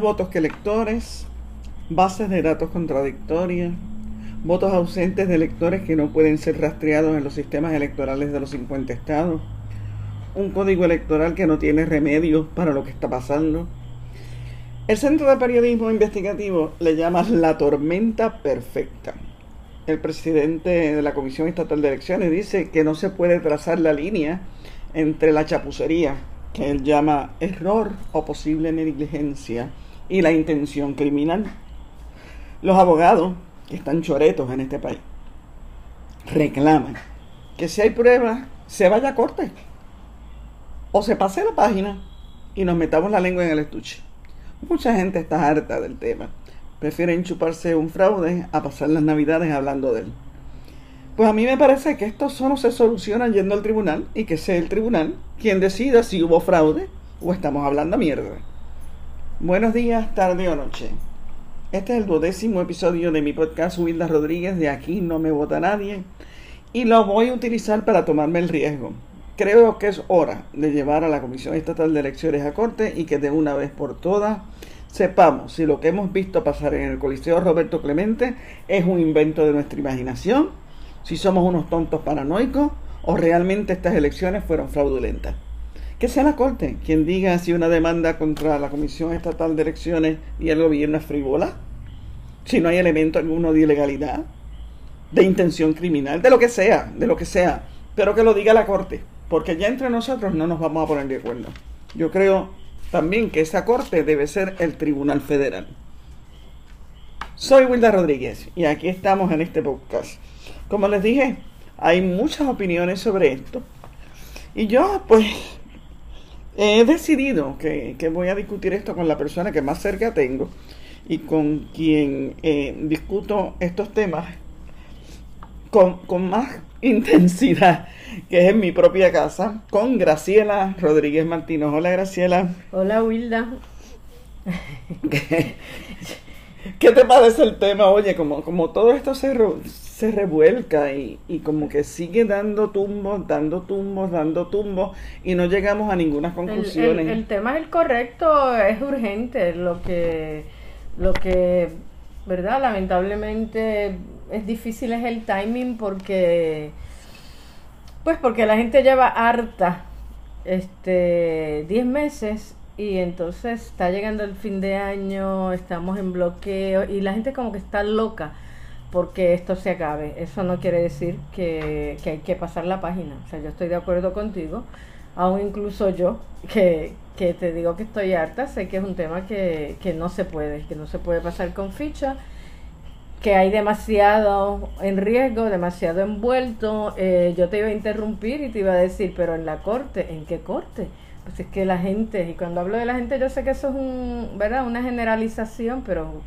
votos que electores, bases de datos contradictorias, votos ausentes de electores que no pueden ser rastreados en los sistemas electorales de los 50 estados, un código electoral que no tiene remedio para lo que está pasando. El Centro de Periodismo Investigativo le llama la tormenta perfecta. El presidente de la Comisión Estatal de Elecciones dice que no se puede trazar la línea entre la chapucería, que él llama error o posible negligencia, y la intención criminal. Los abogados que están choretos en este país, reclaman que si hay pruebas, se vaya a corte. O se pase la página y nos metamos la lengua en el estuche. Mucha gente está harta del tema. Prefieren chuparse un fraude a pasar las navidades hablando de él. Pues a mí me parece que esto solo se soluciona yendo al tribunal y que sea el tribunal quien decida si hubo fraude o estamos hablando mierda. Buenos días, tarde o noche. Este es el duodécimo episodio de mi podcast Wilda Rodríguez de Aquí no me vota nadie y lo voy a utilizar para tomarme el riesgo. Creo que es hora de llevar a la Comisión Estatal de Elecciones a corte y que de una vez por todas sepamos si lo que hemos visto pasar en el Coliseo Roberto Clemente es un invento de nuestra imaginación, si somos unos tontos paranoicos o realmente estas elecciones fueron fraudulentas. Que sea la Corte quien diga si una demanda contra la Comisión Estatal de Elecciones y el gobierno es frívola, si no hay elemento alguno de ilegalidad, de intención criminal, de lo que sea, de lo que sea, pero que lo diga la Corte, porque ya entre nosotros no nos vamos a poner de acuerdo. Yo creo también que esa Corte debe ser el Tribunal Federal. Soy Wilda Rodríguez y aquí estamos en este podcast. Como les dije, hay muchas opiniones sobre esto. Y yo, pues, he decidido que, voy a discutir esto con la persona que más cerca tengo y con quien eh, discuto estos temas con, con, más intensidad, que es en mi propia casa, con Graciela Rodríguez Martínez. Hola Graciela. Hola Wilda. ¿Qué, te parece el tema? Oye, como, como todo esto se, se revuelca y, y, como que sigue dando tumbos, dando tumbos, dando tumbos y no llegamos a ninguna conclusión. El, tema es el correcto, es urgente, lo que, lo que, ¿verdad? Lamentablemente es difícil es el timing porque, pues porque la gente lleva harta, este, 10 meses y entonces está llegando el fin de año, estamos en bloqueo y la gente como que está loca porque esto se acabe. Eso no quiere decir que, hay que pasar la página. O sea, yo estoy de acuerdo contigo, aún incluso yo, que, que te digo que estoy harta, sé que es un tema que, que no se puede, que no se puede pasar con ficha, que hay demasiado en riesgo, demasiado envuelto. Eh, yo te iba a interrumpir y te iba a decir, pero en la corte, ¿en qué corte? Pues es que la gente, y cuando hablo de la gente, yo sé que eso es un, ¿verdad? una generalización, pero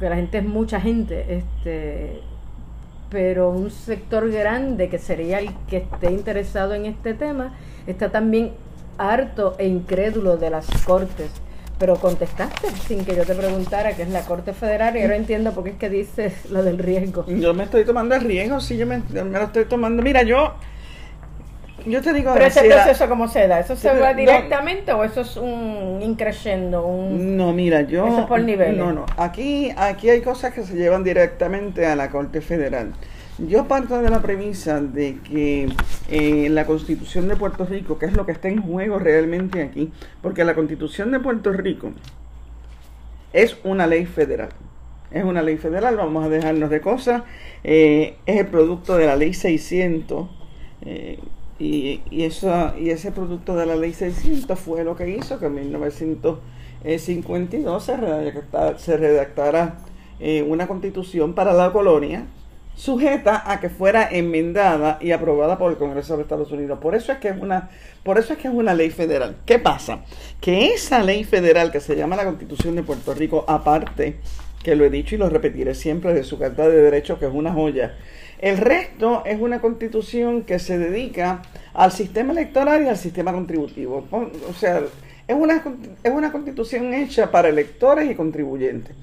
porque la gente es mucha gente, este, pero un sector grande que sería el que esté interesado en este tema está también harto e incrédulo de las cortes. Pero contestaste sin que yo te preguntara qué es la Corte Federal y ahora entiendo por qué es que dices lo del riesgo. Yo me estoy tomando el riesgo, sí, yo me, me lo estoy tomando. Mira, yo yo te digo, Pero ese proceso, ¿cómo se da? ¿Eso se va directamente o eso es un increciendo? Un... No, mira, yo. Eso es por niveles. No, no. Aquí, aquí hay cosas que se llevan directamente a la Corte Federal. Yo parto de la premisa de que eh, la Constitución de Puerto Rico, que es lo que está en juego realmente aquí, porque la Constitución de Puerto Rico es una ley federal. Es una ley federal, vamos a dejarnos de cosas. Eh, es el producto de la ley 600. Eh, y, y, eso, y ese producto de la ley 600 fue lo que hizo que en 1952 se redactara, se redactara eh, una constitución para la colonia sujeta a que fuera enmendada y aprobada por el Congreso de Estados Unidos. Por eso es que es una, por eso es que es una ley federal. ¿Qué pasa? Que esa ley federal que se llama la Constitución de Puerto Rico, aparte, que lo he dicho y lo repetiré siempre de su Carta de Derechos, que es una joya, el resto es una constitución que se dedica al sistema electoral y al sistema contributivo. O sea, es una, es una constitución hecha para electores y contribuyentes.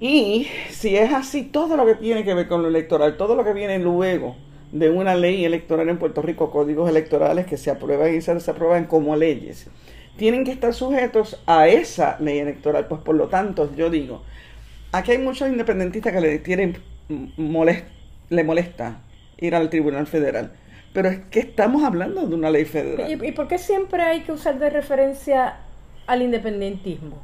Y si es así, todo lo que tiene que ver con lo electoral, todo lo que viene luego de una ley electoral en Puerto Rico, códigos electorales que se aprueban y se desaprueban como leyes, tienen que estar sujetos a esa ley electoral. Pues por lo tanto, yo digo, aquí hay muchos independentistas que le tienen molest, le molesta ir al Tribunal Federal. Pero es que estamos hablando de una ley federal. ¿Y, y por qué siempre hay que usar de referencia al independentismo?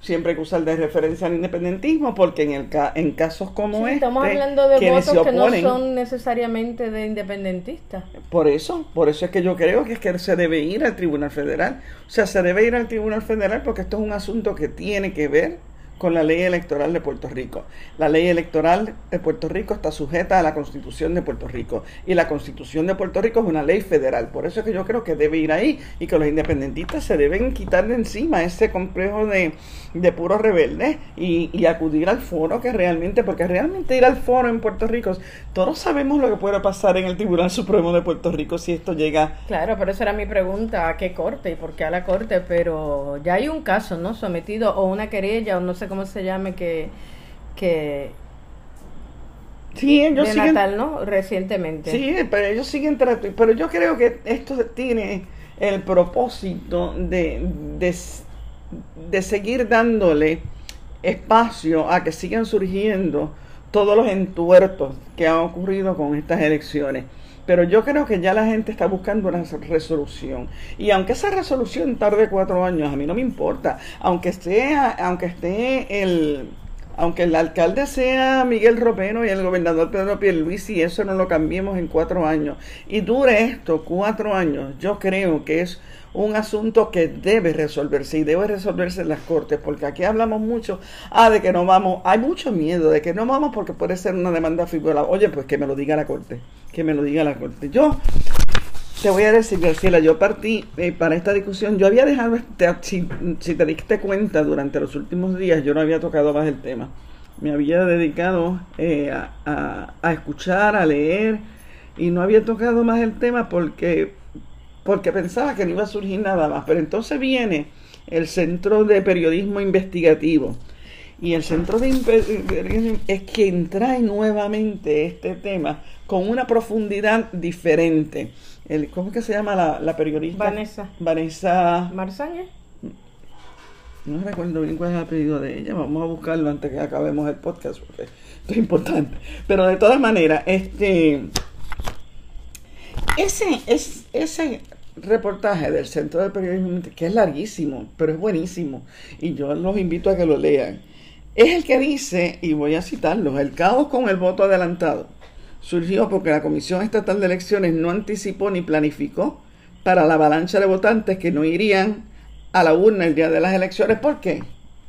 siempre hay que usar de referencia al independentismo porque en el en casos como este estamos hablando de votos que no son necesariamente de independentistas por eso por eso es que yo creo que es que se debe ir al Tribunal Federal o sea se debe ir al Tribunal Federal porque esto es un asunto que tiene que ver con la ley electoral de Puerto Rico. La ley electoral de Puerto Rico está sujeta a la constitución de Puerto Rico y la constitución de Puerto Rico es una ley federal. Por eso es que yo creo que debe ir ahí y que los independentistas se deben quitar de encima ese complejo de, de puros rebeldes y, y, acudir al foro que realmente, porque realmente ir al foro en Puerto Rico, todos sabemos lo que puede pasar en el Tribunal Supremo de Puerto Rico si esto llega. Claro, pero esa era mi pregunta, ¿a qué corte y por qué a la corte? Pero ya hay un caso, ¿no? Sometido o una querella o no sé cómo se llame, que, que Sí, ellos de siguen, Natal, ¿no? Recientemente. Sí, pero ellos siguen pero yo creo que esto tiene el propósito de, de, de, seguir dándole espacio a que sigan surgiendo todos los entuertos que han ocurrido con estas elecciones. Pero yo creo que ya la gente está buscando una resolución. Y aunque esa resolución tarde cuatro años, a mí no me importa. Aunque sea, aunque esté el, aunque el alcalde sea Miguel Ropeno y el gobernador Pedro Pierluisi, eso no lo cambiemos en cuatro años. Y dure esto cuatro años, yo creo que es un asunto que debe resolverse y debe resolverse en las cortes, porque aquí hablamos mucho, ah, de que no vamos, hay mucho miedo de que no vamos porque puede ser una demanda figura. Oye, pues que me lo diga la corte, que me lo diga la corte. Yo te voy a decir, Graciela, yo partí eh, para esta discusión, yo había dejado, este, si, si te diste cuenta durante los últimos días, yo no había tocado más el tema. Me había dedicado eh, a, a escuchar, a leer, y no había tocado más el tema porque porque pensaba que no iba a surgir nada más. Pero entonces viene el Centro de Periodismo Investigativo. Y el Centro de Periodismo es quien trae nuevamente este tema con una profundidad diferente. El, ¿Cómo es que se llama la, la periodista? Vanessa. Vanessa. Marzaña. No recuerdo bien cuál es el apellido de ella. Vamos a buscarlo antes que acabemos el podcast porque esto es importante. Pero de todas maneras, este ese, es, ese reportaje del Centro de Periodismo, que es larguísimo, pero es buenísimo, y yo los invito a que lo lean, es el que dice, y voy a citarlo, el caos con el voto adelantado surgió porque la Comisión Estatal de Elecciones no anticipó ni planificó para la avalancha de votantes que no irían a la urna el día de las elecciones. ¿Por qué?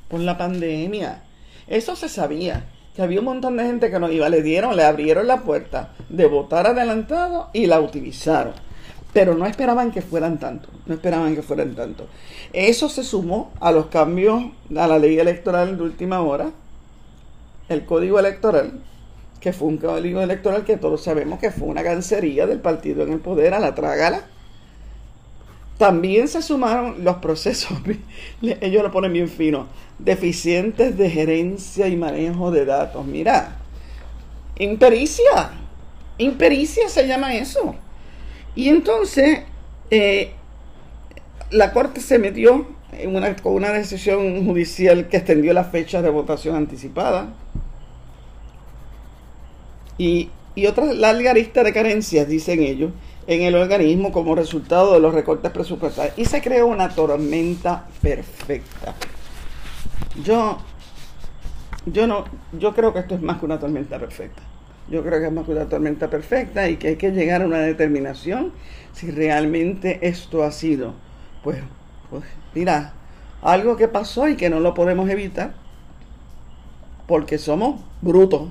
Por la pandemia. Eso se sabía, que había un montón de gente que no iba, le dieron, le abrieron la puerta de votar adelantado y la utilizaron pero no esperaban que fueran tanto, no esperaban que fueran tanto. Eso se sumó a los cambios a la ley electoral de última hora, el código electoral, que fue un código electoral que todos sabemos que fue una cancería del partido en el poder a la trágala. También se sumaron los procesos, ellos lo ponen bien fino, deficientes de gerencia y manejo de datos. Mira, impericia, impericia se llama eso. Y entonces eh, la Corte se metió con una decisión judicial que extendió la fecha de votación anticipada. Y, y otra larga lista de carencias, dicen ellos, en el organismo como resultado de los recortes presupuestarios. Y se creó una tormenta perfecta. Yo, yo no, yo creo que esto es más que una tormenta perfecta. Yo creo que que una tormenta perfecta y que hay que llegar a una determinación si realmente esto ha sido, pues, pues mira, algo que pasó y que no lo podemos evitar porque somos brutos,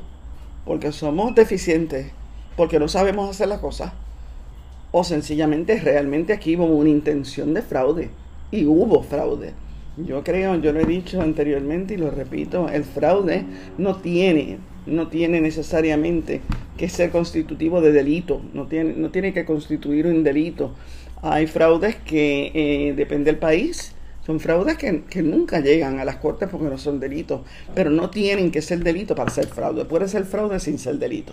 porque somos deficientes, porque no sabemos hacer las cosas, o sencillamente realmente aquí hubo una intención de fraude y hubo fraude. Yo creo, yo lo he dicho anteriormente y lo repito, el fraude no tiene no tiene necesariamente que ser constitutivo de delito, no tiene, no tiene que constituir un delito. Hay fraudes que, eh, depende del país, son fraudes que, que, nunca llegan a las cortes porque no son delitos, pero no tienen que ser delito para ser fraude. Puede ser fraude sin ser delito.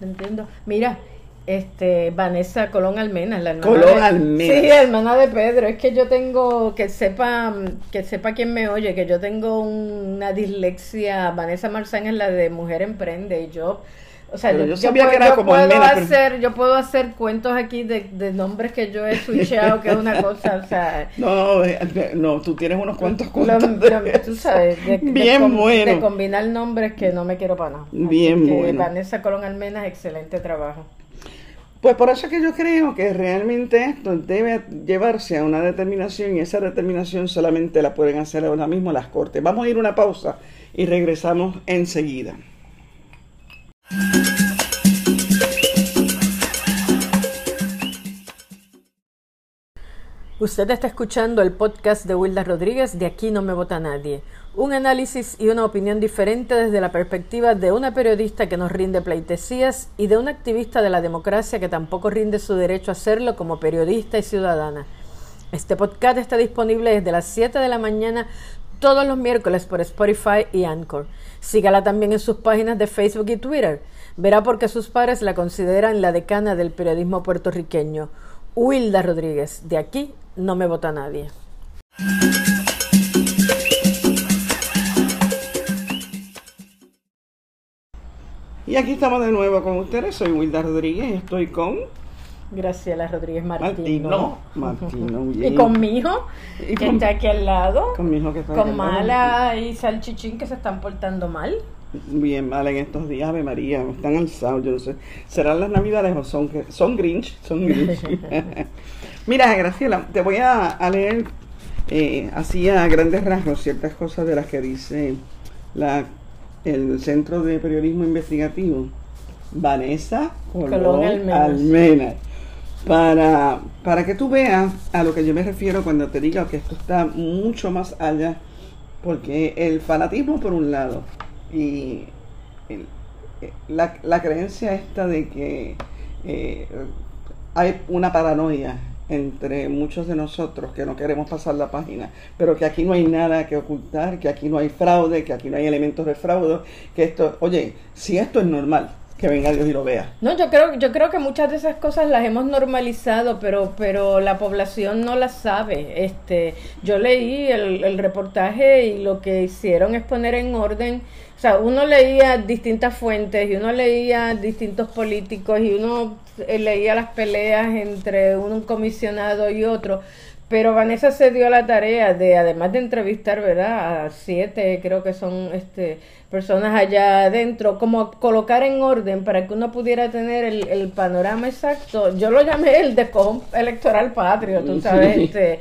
Entiendo. Mira, Este, Vanessa Colón Almena, la hermana Colón de, Almena. Sí, hermana de Pedro. Es que yo tengo, que sepa, que sepa quien me oye, que yo tengo una dislexia. Vanessa Marzán es la de Mujer Emprende y yo, o sea, Pero yo, yo sabía puedo, que era yo como puedo Almena, pero- hacer, yo puedo hacer cuentos aquí de, de nombres que yo he switchado, que es una cosa, o sea, No, eh, no, tú tienes unos cuantos cuentos. de- lo- tú sabes, de, Bien bueno. de combinar nombres que no me quiero para nada. Bien bueno. Vanessa Colón Almena, excelente trabajo. Pues por eso es que yo creo que realmente esto debe llevarse a una determinación y esa determinación solamente la pueden hacer ahora mismo las cortes. Vamos a ir una pausa y regresamos enseguida. Usted está escuchando el podcast de Wilda Rodríguez de Aquí no me vota nadie. Un análisis y una opinión diferente desde la perspectiva de una periodista que nos rinde pleitesías y de una activista de la democracia que tampoco rinde su derecho a hacerlo como periodista y ciudadana. Este podcast está disponible desde las 7 de la mañana todos los miércoles por Spotify y Anchor. Sígala también en sus páginas de Facebook y Twitter. Verá por qué sus padres la consideran la decana del periodismo puertorriqueño. Wilda Rodríguez, de aquí no me vota nadie. Y aquí estamos de nuevo con ustedes. Soy Wilda Rodríguez y estoy con Graciela Rodríguez Martino. Martino. Martino, Y con mi hijo, que con- está aquí al lado. Con mi hijo que está Con aquí al lado. Mala y Salchichín que se están portando mal. Bien mal en estos días, Ave María, están alzados, yo no sé. ¿Serán las navidades o son, son Grinch? Son Grinch. Mira, Graciela, te voy a, a leer eh, así a grandes rasgos ciertas cosas de las que dice la, el Centro de Periodismo Investigativo, Vanessa Colón, Colón Almenas. Almena. Para, para que tú veas a lo que yo me refiero cuando te digo que esto está mucho más allá porque el fanatismo por un lado y eh, la, la creencia esta de que eh, hay una paranoia entre muchos de nosotros que no queremos pasar la página, pero que aquí no hay nada que ocultar, que aquí no hay fraude, que aquí no hay elementos de fraude, que esto, oye, si esto es normal, que venga Dios y lo vea. No, yo creo, yo creo que muchas de esas cosas las hemos normalizado, pero, pero la población no las sabe. Este, yo leí el, el reportaje y lo que hicieron es poner en orden, o sea, uno leía distintas fuentes y uno leía distintos políticos y uno eh, leía las peleas entre un comisionado y otro. Pero Vanessa se dio la tarea de, además de entrevistar, ¿verdad? A siete, creo que son este, personas allá adentro, como colocar en orden para que uno pudiera tener el, el panorama exacto. Yo lo llamé el descojón electoral patrio, tú sabes. Sí. Este,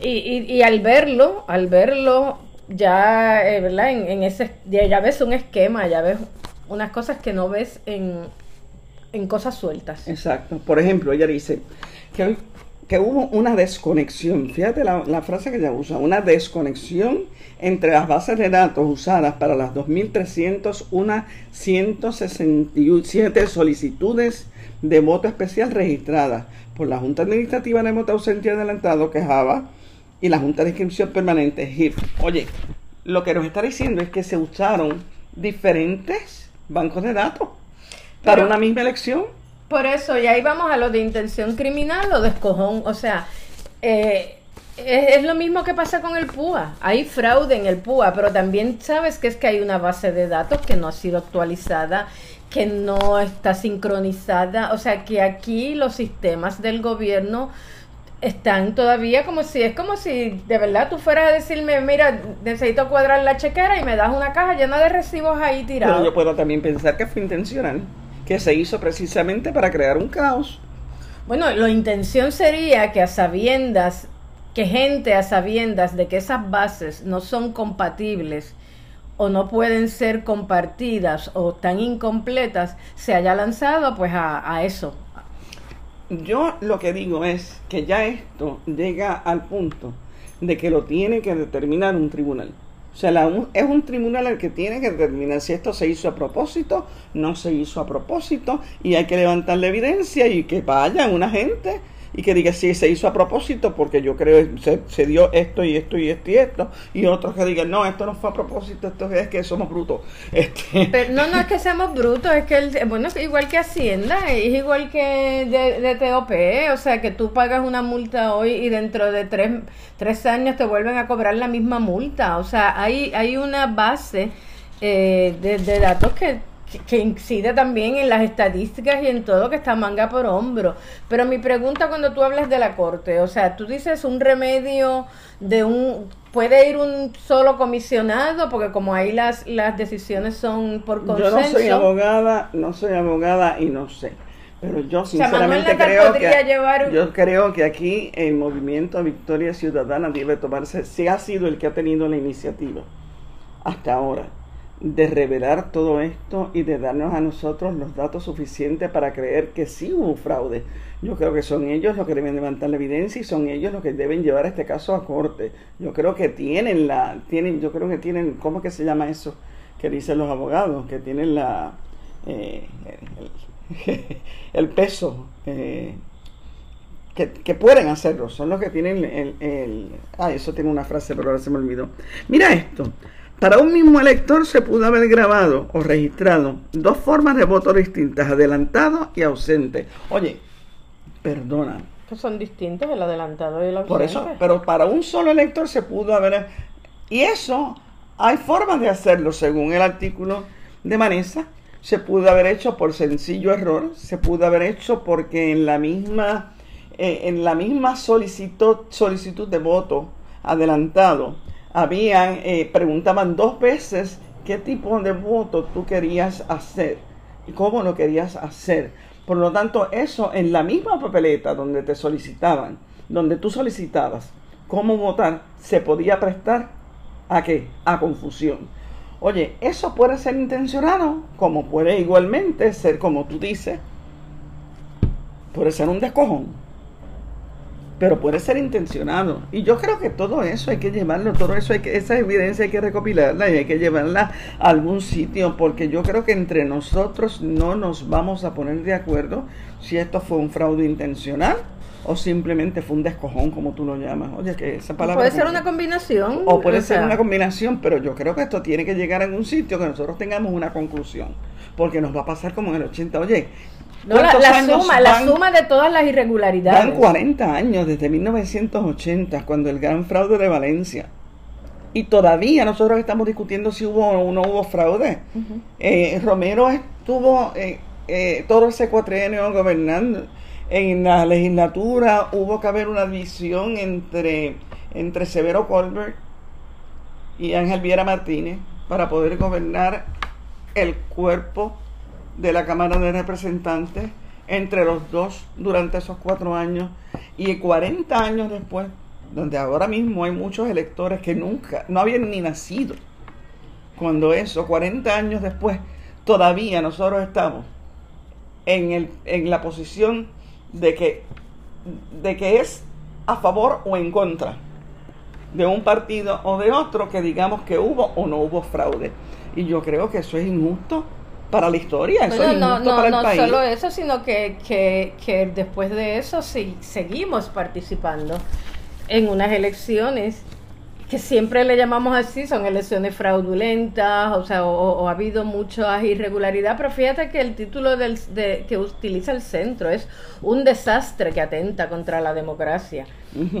y, y, y al verlo, al verlo, ya, eh, ¿verdad? En, en ese, ya, ves un esquema, ya ves unas cosas que no ves en, en cosas sueltas. Exacto. Por ejemplo, ella dice que, que hubo una desconexión, fíjate la, la frase que ella usa, una desconexión entre las bases de datos usadas para las 2.301 167 solicitudes de voto especial registradas por la Junta Administrativa de Voto Ausente Adelantado, que JAVA, y la Junta de Inscripción Permanente, HIF. Oye, lo que nos está diciendo es que se usaron diferentes bancos de datos para Pero- una misma elección. Por eso, y ahí vamos a lo de intención criminal o descojón. O sea, eh, es, es lo mismo que pasa con el PUA. Hay fraude en el PUA, pero también sabes que es que hay una base de datos que no ha sido actualizada, que no está sincronizada. O sea, que aquí los sistemas del gobierno están todavía como si, es como si de verdad tú fueras a decirme, mira, necesito cuadrar la chequera y me das una caja llena de recibos ahí Pero tirados. yo puedo también pensar que fue intencional, que se hizo precisamente para crear un caos. Bueno, la intención sería que a sabiendas, que gente a sabiendas de que esas bases no son compatibles o no pueden ser compartidas o tan incompletas, se haya lanzado pues a, a eso. Yo lo que digo es que ya esto llega al punto de que lo tiene que determinar un tribunal. O sea, la- es un tribunal el que tiene que determinar si esto se hizo a propósito, no se hizo a propósito, y hay que levantar la evidencia y que vaya una gente y que diga sí se hizo a propósito porque yo creo se, se dio esto y esto y esto y esto y otros que digan no esto no fue a propósito esto es que somos brutos este no no es que seamos brutos es que el, bueno es igual que hacienda es igual que de, de TOP o sea que tú pagas una multa hoy y dentro de tres, tres años te vuelven a cobrar la misma multa o sea hay hay una base eh, de datos que que incide también en las estadísticas y en todo que está manga por hombro. Pero mi pregunta cuando tú hablas de la corte, o sea, tú dices un remedio de un puede ir un solo comisionado porque como ahí las las decisiones son por consenso. Yo no soy abogada, no soy abogada y no sé. Pero yo sinceramente creo que llevar... yo creo que aquí el movimiento Victoria Ciudadana debe tomarse, si ha sido el que ha tenido la iniciativa hasta ahora de revelar todo esto y de darnos a nosotros los datos suficientes para creer que sí hubo fraude. Yo creo que son ellos los que deben levantar la evidencia y son ellos los que deben llevar este caso a corte. Yo creo que tienen la, tienen, yo creo que tienen, ¿cómo que se llama eso? Que dicen los abogados, que tienen la, eh, el, peso, eh, que, que, pueden hacerlo, son los que tienen el, el, ah, eso tiene una frase, pero ahora se me olvidó. Mira esto. Para un mismo elector se pudo haber grabado o registrado dos formas de voto distintas, adelantado y ausente. Oye, perdona. Que son distintos el adelantado y el ausente. Por eso, pero para un solo elector se pudo haber... Y eso, hay formas de hacerlo según el artículo de Manesa. Se pudo haber hecho por sencillo error, se pudo haber hecho porque en la misma, eh, en la misma solicitud, solicitud de voto adelantado habían, eh, preguntaban dos veces qué tipo de voto tú querías hacer y cómo lo querías hacer. Por lo tanto, eso en la misma papeleta donde te solicitaban, donde tú solicitabas cómo votar, se podía prestar a qué? A confusión. Oye, eso puede ser intencionado, como puede igualmente ser, como tú dices, puede ser un descojón pero puede ser intencionado. Y yo creo que todo eso hay que llevarlo, todo eso hay que, esa evidencia hay que recopilarla y hay que llevarla a algún sitio, porque yo creo que entre nosotros no nos vamos a poner de acuerdo si esto fue un fraude intencional o simplemente fue un descojón, como tú lo llamas. Oye, que esa palabra... Puede ser una combinación. O puede ser una combinación, pero yo creo que esto tiene que llegar a un sitio que nosotros tengamos una conclusión. Porque nos va a pasar como en el 80. Oye, no, la, suma, la suma de todas las irregularidades. Van 40 años desde 1980, cuando el gran fraude de Valencia. Y todavía nosotros estamos discutiendo si hubo o no hubo fraude. Eh, Romero estuvo eh, eh, todo ese cuatrienio gobernando. En la legislatura hubo que haber una división entre, entre Severo Colbert y Ángel Viera Martínez para poder gobernar el cuerpo de la Cámara de Representantes entre los dos durante esos cuatro años y 40 años después, donde ahora mismo hay muchos electores que nunca, no habían ni nacido. Cuando eso, 40 años después, todavía nosotros estamos en, el, en la posición de que, de que es a favor o en contra de un partido o de otro que digamos que hubo o no hubo fraude. Y yo creo que eso es injusto para la historia, eso es no, no, para el no solo eso, sino que, que, que después de eso sí, seguimos participando en unas elecciones que siempre le llamamos así, son elecciones fraudulentas, o sea, o, ha habido mucha irregularidad, pero fíjate que el título del, de, que utiliza el centro es un desastre que atenta contra la democracia.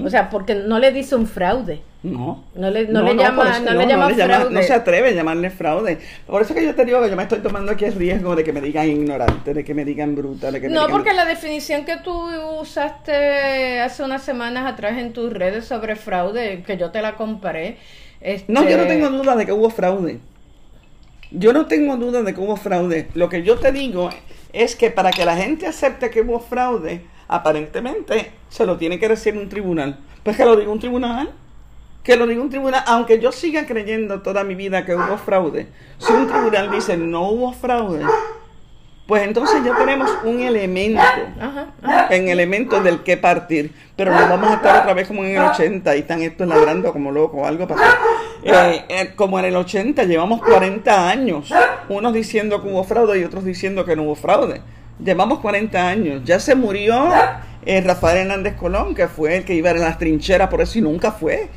O sea, porque no le dice un fraude. No. No le, no, le llama, no, le llama fraude. no se atreve a llamarle fraude. Por eso que yo te digo que yo me estoy tomando aquí el riesgo de que me digan ignorante, de que me digan bruta, de que No, porque la definición que tú usaste hace unas semanas atrás en tus redes sobre fraude, que yo te la comparé. Este... No, yo no tengo duda de que hubo fraude. Yo no tengo duda de que hubo fraude. Lo que yo te digo es que para que la gente acepte que hubo fraude, aparentemente se lo tiene que decir un tribunal. Pues que lo diga un tribunal. Que lo diga un tribunal, aunque yo siga creyendo toda mi vida que hubo fraude. Si un tribunal dice no hubo fraude, pues entonces ya tenemos un elemento, en elemento del que partir. Pero no vamos a estar otra vez como en el 80 y están estos ladrando como locos, algo pasó. Eh, eh, como en el 80 llevamos 40 años, unos diciendo que hubo fraude y otros diciendo que no hubo fraude. Llevamos 40 años. Ya se murió eh, Rafael Hernández Colón, que fue el que iba a las trincheras por eso y nunca fue.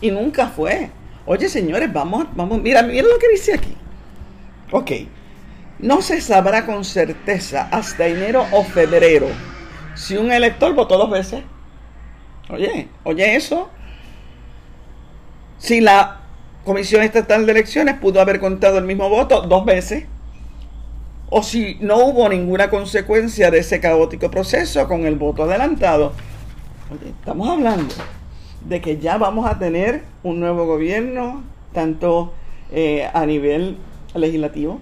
Y nunca fue. Oye, señores, vamos, vamos, mira, mira lo que dice aquí. Ok. No se sabrá con certeza hasta enero o febrero si un elector votó dos veces. Oye, oye eso. Si la Comisión Estatal de Elecciones pudo haber contado el mismo voto dos veces, o si no hubo ninguna consecuencia de ese caótico proceso con el voto adelantado. Estamos hablando de que ya vamos a tener un nuevo gobierno, tanto eh, a nivel legislativo,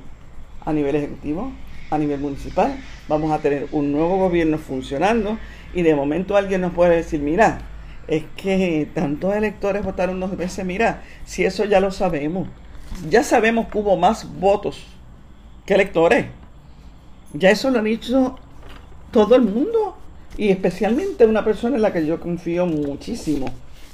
a nivel ejecutivo, a nivel municipal. Vamos a tener un nuevo gobierno funcionando y de momento alguien nos puede decir, mira, es que tantos electores votaron dos veces, mira, si eso ya lo sabemos, ya sabemos que hubo más votos que electores. Ya eso lo han dicho todo el mundo y especialmente una persona en la que yo confío muchísimo,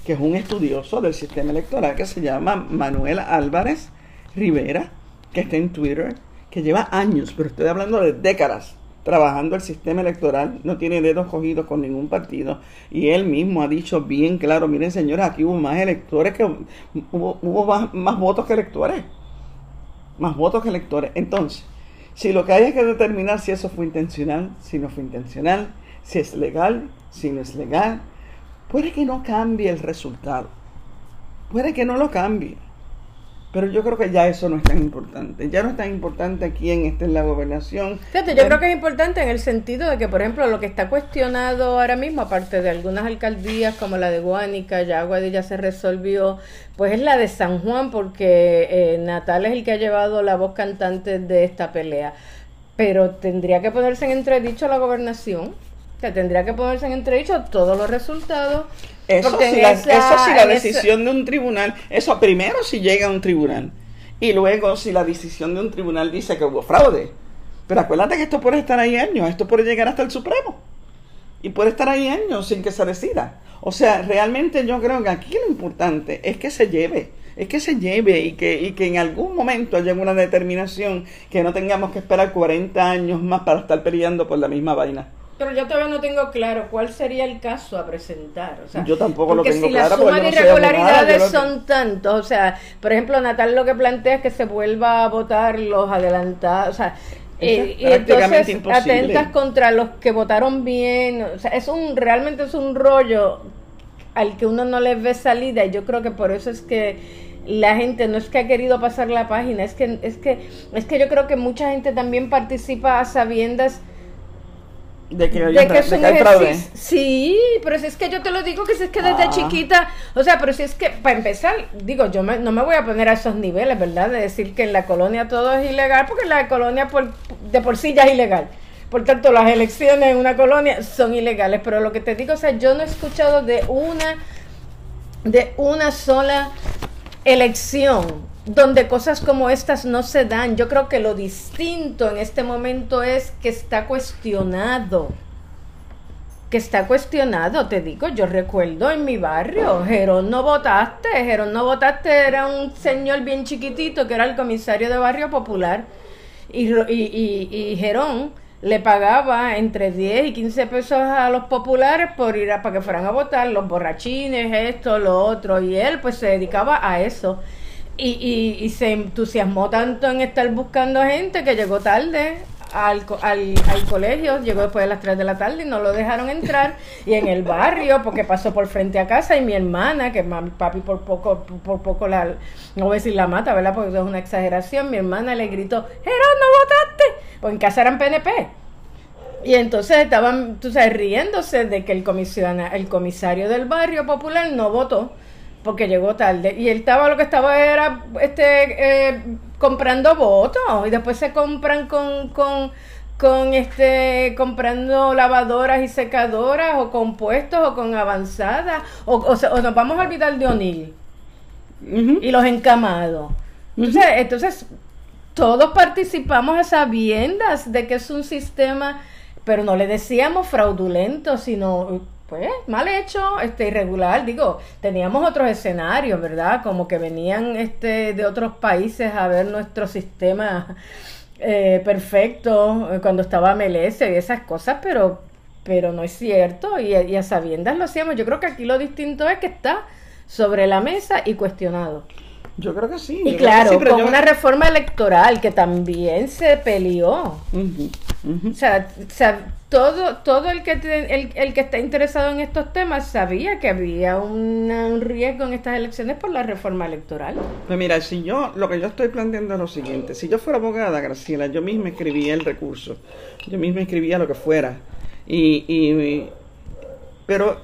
que es un estudioso del sistema electoral que se llama Manuel Álvarez Rivera, que está en Twitter, que lleva años, pero estoy hablando de décadas, trabajando el sistema electoral, no tiene dedos cogidos con ningún partido. Y él mismo ha dicho bien claro, miren señores, aquí hubo más electores que hubo, hubo más, votos que electores. Más votos que electores. Entonces, si lo que hay es que determinar si eso fue intencional, si no fue intencional, si es legal, si no es legal, puede que no cambie el resultado. Puede que no lo cambie. Pero yo creo que ya eso no es tan importante. Ya no es tan importante quién esté en la gobernación. Fíjate, yo creo que es importante en el sentido de que, por ejemplo, lo que está cuestionado ahora mismo, aparte de algunas alcaldías como la de Guánica, ya ya se resolvió, pues es la de San Juan, porque eh, Natal es el que ha llevado la voz cantante de esta pelea. Pero tendría que ponerse en entredicho la gobernación, que tendría que ponerse en entredicho todos los resultados eso sí, la, eso sí, la decisión de un tribunal, eso primero si llega a un tribunal y luego si la decisión de un tribunal dice que hubo fraude. Pero acuérdate que esto puede estar ahí años, esto puede llegar hasta el Supremo y puede estar ahí años sin que se decida. O sea, realmente yo creo que aquí lo importante es que se lleve, es que se lleve y que, y que en algún momento haya una determinación que no tengamos que esperar 40 años más para estar peleando por la misma vaina. Pero yo todavía no tengo claro cuál sería el caso a presentar. O sea, yo tampoco lo tengo si claro. Porque si las sumas de irregularidades son tantos, o sea, por ejemplo, Natal lo que plantea es que se vuelva a votar los adelantados, o sea, eh, y entonces atentas contra los que votaron bien, o sea, es un realmente es un rollo al que uno no les ve salida y yo creo que por eso es que la gente no es que ha querido pasar la página, es que es que es que yo creo que mucha gente también participa a sabiendas de que, de que, es hay fraude. Sí, pero si es que yo te lo digo que si es que desde ah. chiquita, o sea, pero si es que, para empezar, digo, yo no me voy a poner a esos niveles, ¿verdad? De decir que en la colonia todo es ilegal, porque la colonia por, de por sí ya es ilegal. Por tanto, las elecciones en una colonia son ilegales, pero lo que te digo, o sea, yo no he escuchado de una, de una sola elección donde cosas como estas no se dan. Yo creo que lo distinto en este momento es que está cuestionado. Que está cuestionado, te digo, yo recuerdo en mi barrio, Jerón no votaste, Jerón no votaste, era un señor bien chiquitito que era el comisario de barrio popular y, y, y, Jerón le pagaba entre 10 y 15 pesos a los populares por ir a, para que fueran a votar, los borrachines, esto, lo otro, y él pues se dedicaba a eso. Y, y, se entusiasmó tanto en estar buscando gente que llegó tarde al, al, al, colegio, llegó después de las 3 de la tarde y no lo dejaron entrar. Y en el barrio, porque pasó por frente a casa, y mi hermana, que mami, papi por poco, por poco la, no voy a decir la mata, ¿verdad? Porque es una exageración, mi hermana le gritó, Gerón, no votaste. Pues en casa eran PNP. Y entonces estaban, tú sabes, riéndose de que el, el comisario del barrio popular no votó porque llegó tarde. Y él estaba lo que estaba era este eh, comprando votos. Y después se compran con, con con este comprando lavadoras y secadoras o compuestos o con avanzadas. O, o, nos vamos a olvidar de O'Neill. Y los encamados. Entonces, entonces todos participamos a sabiendas de que es un sistema pero no le decíamos fraudulento sino pues mal hecho, este irregular, digo, teníamos otros escenarios, ¿verdad? Como que venían este de otros países a ver nuestro sistema eh, perfecto eh, cuando estaba MLS y esas cosas, pero pero no es cierto y, y a sabiendas lo hacíamos. Yo creo que aquí lo distinto es que está sobre la mesa y cuestionado. Yo creo que sí. Y claro, con una reforma electoral que también se peleó. O, sea, todo, todo el que el, el, que está interesado en estos temas sabía que había un riesgo en estas elecciones por la reforma electoral. Pues mira, si yo, lo que yo estoy planteando es lo siguiente, si yo fuera abogada, Graciela, yo misma escribía el recurso, yo misma escribía lo que fuera. Y, y pero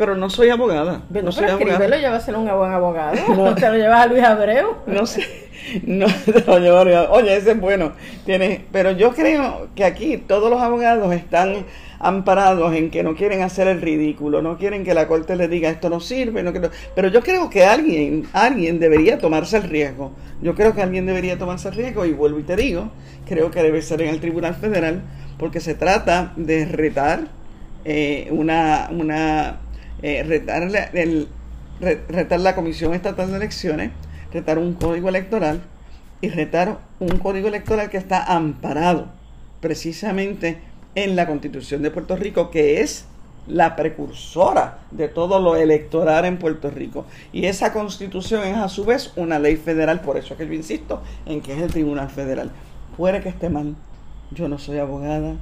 pero no soy abogada. no soy abogada. lo lleva a ser un buen abogado. No. ¿Te lo llevas a Luis Abreu? No sé. No te lo. Oye, ese es bueno. Tiene, pero yo creo que aquí todos los abogados están amparados en que no quieren hacer el ridículo, no quieren que la corte les diga esto no sirve, no pero yo creo que alguien, alguien debería tomarse el riesgo. Yo creo que alguien debería tomarse el riesgo y vuelvo y te digo, creo que debe ser en el Tribunal Federal porque se trata de retar eh, una, una eh, retar, el, retar la Comisión Estatal de Elecciones, retar un código electoral y retar un código electoral que está amparado precisamente en la Constitución de Puerto Rico, que es la precursora de todo lo electoral en Puerto Rico. Y esa constitución es a su vez una ley federal, por eso es que yo insisto en que es el Tribunal Federal. Puede que esté mal, yo no soy abogada,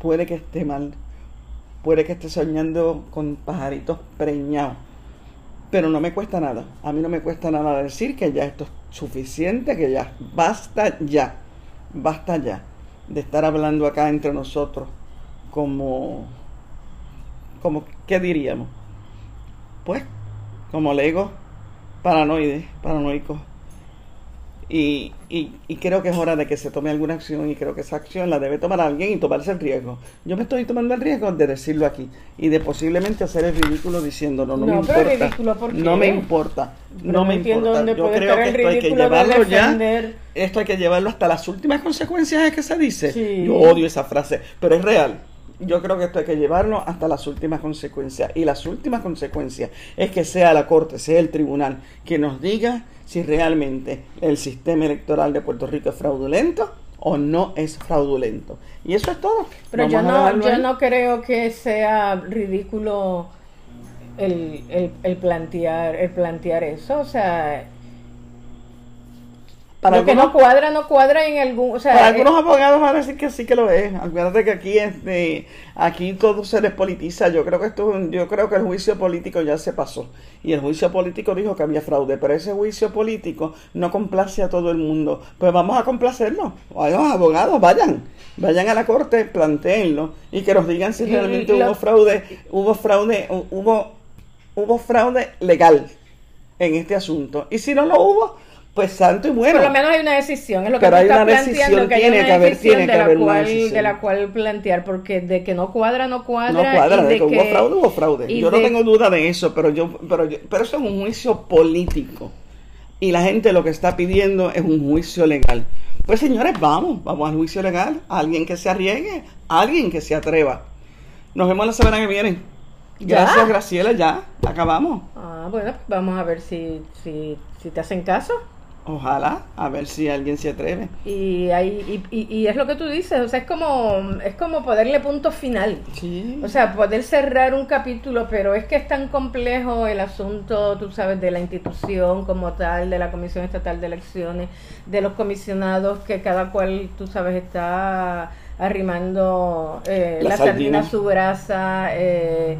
puede que esté mal, puede que esté soñando con pajaritos preñados. Pero no me cuesta nada. A mí no me cuesta nada decir que ya esto es suficiente, que ya basta ya. Basta ya de estar hablando acá entre nosotros como como qué diríamos? Pues como lego paranoide, paranoico y, y, creo que es hora de que se tome alguna acción y creo que esa acción la debe tomar alguien y tomarse el riesgo. Yo me estoy tomando el riesgo de decirlo aquí y de posiblemente hacer el ridículo diciéndolo. No, me importa. No me importa. No, me importa. Yo creo que esto hay que llevarlo ya. Esto hay que llevarlo hasta las últimas consecuencias, es que se dice. Yo odio esa frase, pero es real yo creo que esto hay que llevarlo hasta las últimas consecuencias. Y las últimas consecuencias es que sea la Corte, sea el tribunal, que nos diga si realmente el sistema electoral de Puerto Rico es fraudulento o no es fraudulento. Y eso es todo. Pero yo no, yo no creo que sea ridículo el, el, el, plantear, el plantear eso. O sea, para lo que no cuadra, no cuadra en algún... O sea, para algunos abogados van a decir que sí que lo es. Acuérdate que aquí este, aquí todo se despolitiza. Yo creo que esto, yo creo que el juicio político ya se pasó. Y el juicio político dijo que había fraude. Pero ese juicio político no complace a todo el mundo. Pues vamos a complacerlo. Vayan abogados, vayan. Vayan a la corte, planteenlo. Y que nos digan si realmente hubo fraude, hubo fraude, hubo, hubo fraude legal en este asunto. Y si no lo hubo pues santo y bueno. Por lo menos hay una decisión, es lo que Pero hay una decisión, que tiene que haber, tiene que haber una decisión. de la cual plantear, porque de que no cuadra, no cuadra. No cuadra, de, que, hubo fraude, hubo fraude. Yo no tengo duda de eso, pero yo, pero pero eso es un juicio político. Y la gente lo que está pidiendo es un juicio legal. Pues señores, vamos, vamos al juicio legal. Alguien que se arriesgue, alguien que se atreva. Nos vemos la semana que viene. Gracias, Graciela, ya, acabamos. Ah, bueno, vamos a ver si, si, si te hacen caso. Ojalá, a ver si alguien se atreve. Y, hay, y, y, es lo que tú dices, o sea, es como, es como ponerle punto final. Sí. O sea, poder cerrar un capítulo, pero es que es tan complejo el asunto, tú sabes, de la institución como tal, de la Comisión Estatal de Elecciones, de los comisionados, que cada cual, tú sabes, está arrimando eh, la, sardina a su brasa. Eh,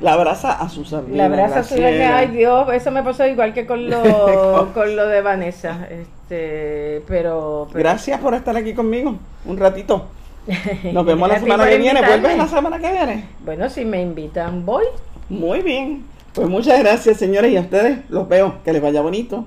la brasa a su sardina. La brasa a ay Dios, eso me pasó igual que con lo, con lo de Vanessa. Este, pero, Gracias por estar aquí conmigo un ratito. Nos vemos la semana que viene. ¿Vuelves la semana que viene? Bueno, si me invitan, voy. Muy bien. Pues muchas gracias, señores, y a ustedes los veo. Que les vaya bonito.